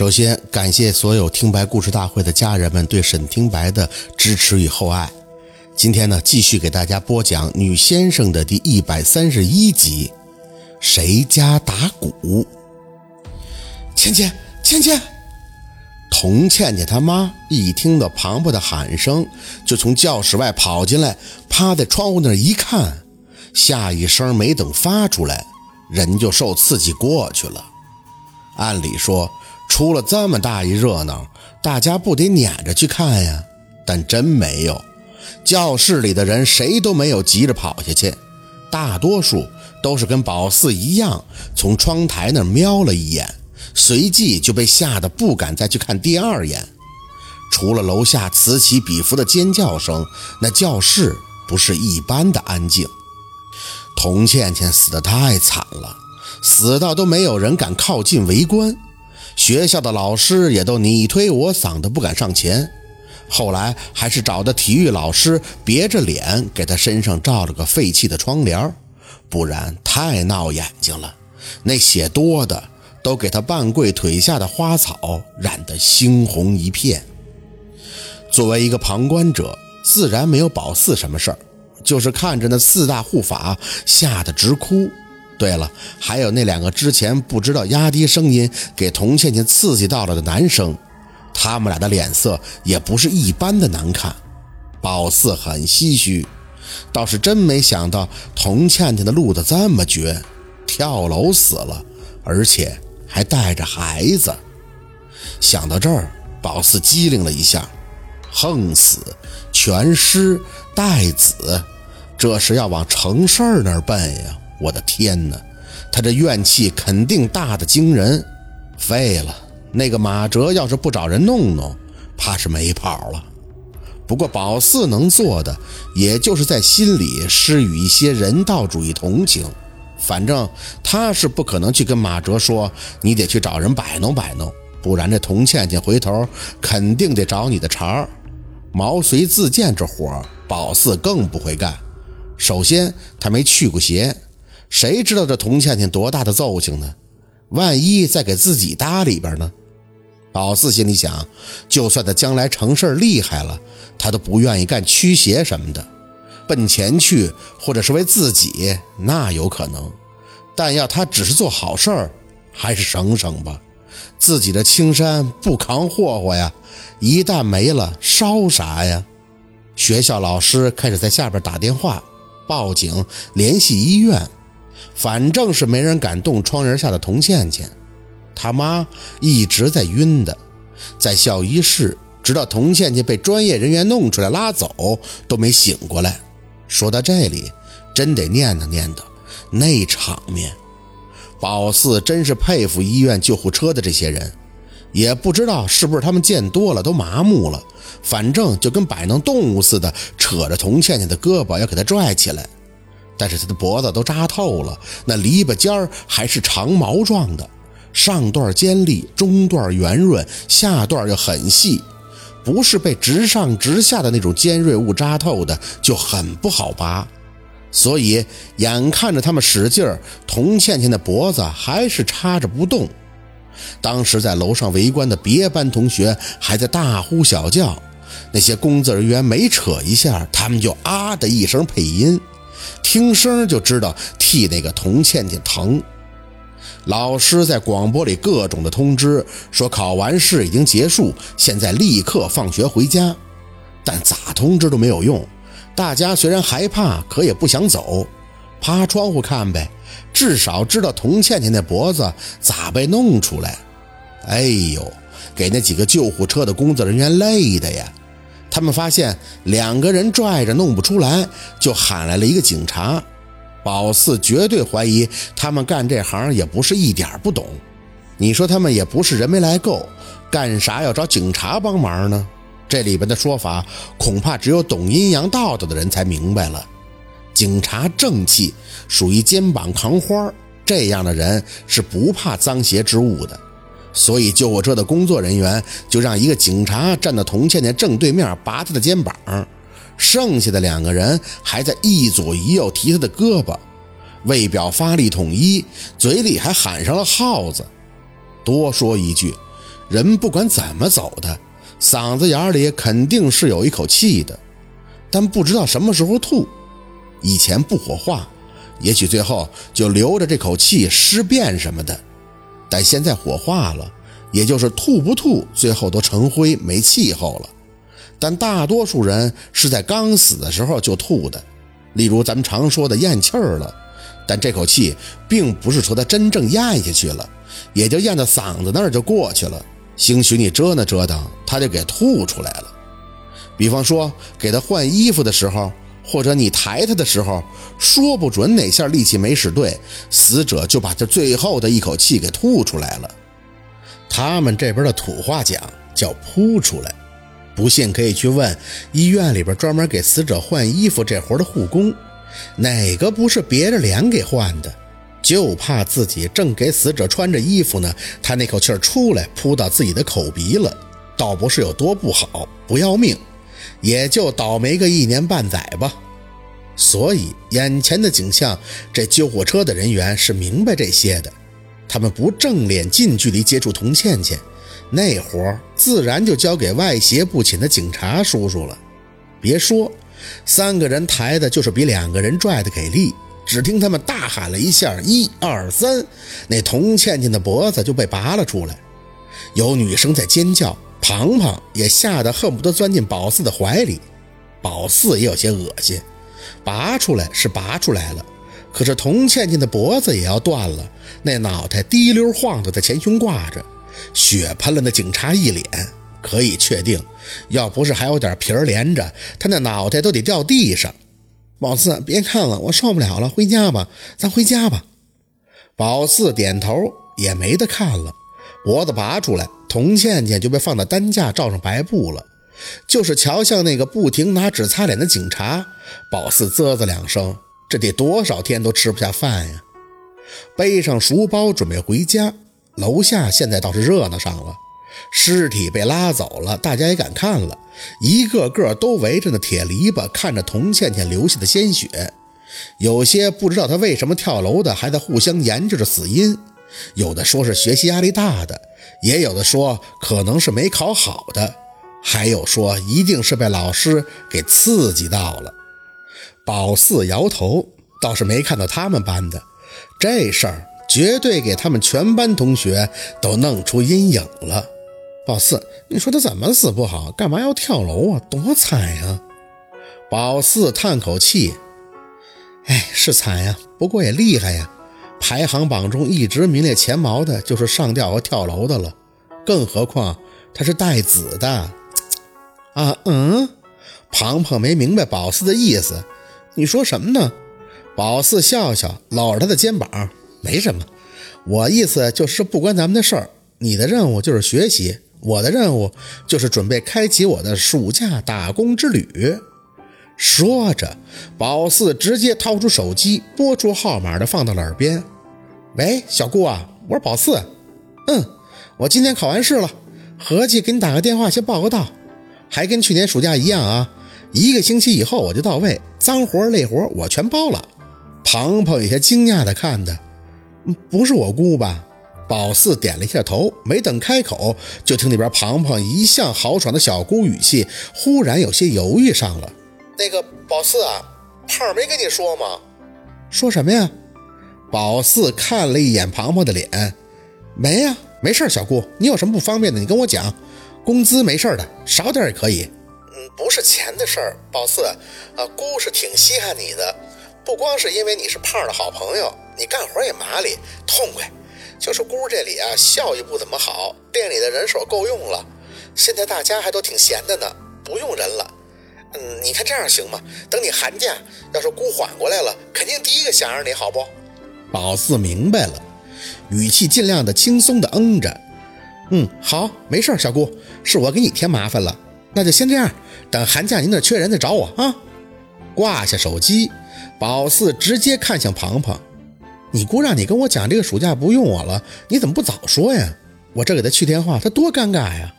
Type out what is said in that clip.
首先，感谢所有听白故事大会的家人们对沈听白的支持与厚爱。今天呢，继续给大家播讲《女先生》的第一百三十一集。谁家打鼓？倩倩，倩倩！童倩倩他妈一听到庞婆的喊声，就从教室外跑进来，趴在窗户那一看，下一声没等发出来，人就受刺激过去了。按理说，出了这么大一热闹，大家不得撵着去看呀？但真没有，教室里的人谁都没有急着跑下去，大多数都是跟宝四一样，从窗台那瞄了一眼。随即就被吓得不敢再去看第二眼。除了楼下此起彼伏的尖叫声，那教室不是一般的安静。童倩倩死得太惨了，死到都没有人敢靠近围观，学校的老师也都你推我搡的不敢上前。后来还是找的体育老师别着脸给他身上罩了个废弃的窗帘，不然太闹眼睛了。那血多的。都给他半跪腿下的花草染得猩红一片。作为一个旁观者，自然没有宝四什么事儿，就是看着那四大护法吓得直哭。对了，还有那两个之前不知道压低声音给童倩倩刺激到了的男生，他们俩的脸色也不是一般的难看。宝四很唏嘘，倒是真没想到童倩倩的路子这么绝，跳楼死了，而且。还带着孩子，想到这儿，宝四机灵了一下，横死、全尸、带子，这是要往成事儿那儿奔呀！我的天哪，他这怨气肯定大的惊人。废了，那个马哲要是不找人弄弄，怕是没跑了。不过宝四能做的，也就是在心里施予一些人道主义同情。反正他是不可能去跟马哲说，你得去找人摆弄摆弄，不然这童倩倩回头肯定得找你的茬儿。毛遂自荐这活，宝四更不会干。首先他没去过邪，谁知道这童倩倩多大的揍性呢？万一再给自己搭里边呢？宝四心里想，就算他将来成事厉害了，他都不愿意干驱邪什么的。奔钱去，或者是为自己，那有可能，但要他只是做好事儿，还是省省吧。自己的青山不扛霍霍呀，一旦没了，烧啥呀？学校老师开始在下边打电话报警，联系医院，反正是没人敢动窗帘下的童倩倩。他妈一直在晕的，在校医室，直到童倩倩被专业人员弄出来拉走，都没醒过来。说到这里，真得念叨念叨，那场面，宝四真是佩服医院救护车的这些人，也不知道是不是他们见多了都麻木了，反正就跟摆弄动物似的，扯着童倩倩的胳膊要给她拽起来，但是他的脖子都扎透了，那篱笆尖儿还是长毛状的，上段尖利，中段圆润，下段又很细。不是被直上直下的那种尖锐物扎透的，就很不好拔。所以眼看着他们使劲儿，童倩倩的脖子还是插着不动。当时在楼上围观的别班同学还在大呼小叫，那些工作人员每扯一下，他们就啊的一声配音，听声就知道替那个童倩倩疼。老师在广播里各种的通知说，考完试已经结束，现在立刻放学回家。但咋通知都没有用，大家虽然害怕，可也不想走，趴窗户看呗，至少知道童倩倩那脖子咋被弄出来。哎呦，给那几个救护车的工作人员累的呀！他们发现两个人拽着弄不出来，就喊来了一个警察。宝四绝对怀疑他们干这行也不是一点不懂。你说他们也不是人没来够，干啥要找警察帮忙呢？这里边的说法恐怕只有懂阴阳道道的人才明白了。警察正气，属于肩膀扛花，这样的人是不怕脏邪之物的。所以救护车的工作人员就让一个警察站到童倩倩正对面，拔她的肩膀。剩下的两个人还在一左一右提她的胳膊，为表发力统一，嘴里还喊上了“耗子”。多说一句，人不管怎么走的，嗓子眼里肯定是有一口气的，但不知道什么时候吐。以前不火化，也许最后就留着这口气尸变什么的；但现在火化了，也就是吐不吐，最后都成灰没气候了。但大多数人是在刚死的时候就吐的，例如咱们常说的咽气儿了。但这口气并不是说他真正咽下去了，也就咽到嗓子那儿就过去了。兴许你折腾折腾，他就给吐出来了。比方说给他换衣服的时候，或者你抬他的时候，说不准哪下力气没使对，死者就把这最后的一口气给吐出来了。他们这边的土话讲叫扑出来。不信可以去问医院里边专门给死者换衣服这活的护工。哪个不是别着脸给换的？就怕自己正给死者穿着衣服呢，他那口气出来扑到自己的口鼻了，倒不是有多不好，不要命，也就倒霉个一年半载吧。所以眼前的景象，这救护车的人员是明白这些的，他们不正脸近距离接触童倩倩，那活自然就交给外邪不侵的警察叔叔了。别说。三个人抬的就是比两个人拽的给力，只听他们大喊了一下“一二三”，那童倩倩的脖子就被拔了出来。有女生在尖叫，庞庞也吓得恨不得钻进宝四的怀里。宝四也有些恶心，拔出来是拔出来了，可是童倩倩的脖子也要断了，那脑袋滴溜晃的在前胸挂着，血喷了那警察一脸。可以确定，要不是还有点皮儿连着，他那脑袋都得掉地上。宝四，别看了，我受不了了，回家吧，咱回家吧。宝四点头，也没得看了。脖子拔出来，童倩倩就被放到担架罩上白布了。就是瞧向那个不停拿纸擦脸的警察，宝四啧啧两声，这得多少天都吃不下饭呀。背上书包准备回家，楼下现在倒是热闹上了。尸体被拉走了，大家也敢看了，一个个都围着那铁篱笆看着童倩倩流下的鲜血。有些不知道她为什么跳楼的，还在互相研究着死因。有的说是学习压力大的，也有的说可能是没考好的，还有说一定是被老师给刺激到了。宝四摇头，倒是没看到他们班的这事儿，绝对给他们全班同学都弄出阴影了。宝四，你说他怎么死不好，干嘛要跳楼啊？多惨呀！宝四叹口气，哎，是惨呀，不过也厉害呀。排行榜中一直名列前茅的就是上吊和跳楼的了，更何况他是带子的。啊，嗯，庞庞没明白宝四的意思，你说什么呢？宝四笑笑，搂着他的肩膀，没什么，我意思就是不关咱们的事儿，你的任务就是学习。我的任务就是准备开启我的暑假打工之旅。说着，宝四直接掏出手机，拨出号码的放到了耳边。喂，小顾啊，我是宝四。嗯，我今天考完试了，合计给你打个电话先报个到。还跟去年暑假一样啊，一个星期以后我就到位，脏活累活我全包了。庞庞有些惊讶的看他，不是我姑吧？宝四点了一下头，没等开口，就听那边庞庞一向豪爽的小姑语气忽然有些犹豫上了。那个宝四啊，胖没跟你说吗？说什么呀？宝四看了一眼庞庞的脸，没呀，没事小姑，你有什么不方便的，你跟我讲。工资没事的，少点也可以。嗯，不是钱的事儿，宝四啊，姑是挺稀罕你的，不光是因为你是胖的好朋友，你干活也麻利，痛快。就是姑这里啊，效益不怎么好，店里的人手够用了，现在大家还都挺闲的呢，不用人了。嗯，你看这样行吗？等你寒假要是姑缓过来了，肯定第一个想着你好不？宝四明白了，语气尽量的轻松的嗯着。嗯，好，没事小姑，是我给你添麻烦了，那就先这样，等寒假您那缺人再找我啊。挂下手机，宝四直接看向庞庞。你姑让你跟我讲这个暑假不用我了，你怎么不早说呀？我这给他去电话，他多尴尬呀！